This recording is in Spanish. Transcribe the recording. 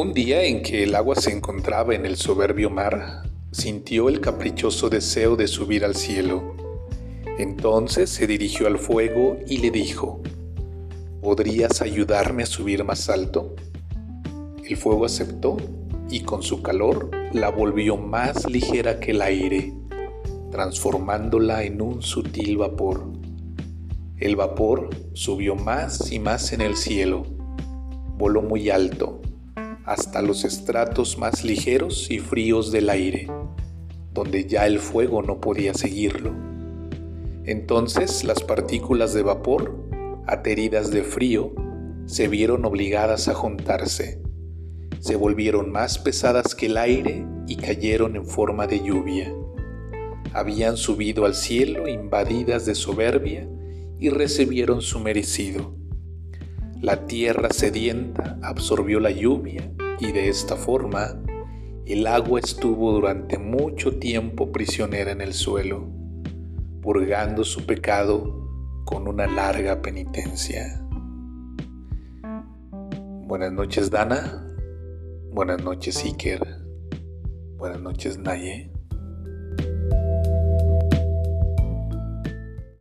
Un día en que el agua se encontraba en el soberbio mar, sintió el caprichoso deseo de subir al cielo. Entonces se dirigió al fuego y le dijo, ¿podrías ayudarme a subir más alto? El fuego aceptó y con su calor la volvió más ligera que el aire, transformándola en un sutil vapor. El vapor subió más y más en el cielo, voló muy alto hasta los estratos más ligeros y fríos del aire, donde ya el fuego no podía seguirlo. Entonces las partículas de vapor, ateridas de frío, se vieron obligadas a juntarse, se volvieron más pesadas que el aire y cayeron en forma de lluvia. Habían subido al cielo invadidas de soberbia y recibieron su merecido. La tierra sedienta absorbió la lluvia y de esta forma el agua estuvo durante mucho tiempo prisionera en el suelo, purgando su pecado con una larga penitencia. Buenas noches Dana, buenas noches Iker, buenas noches Naye.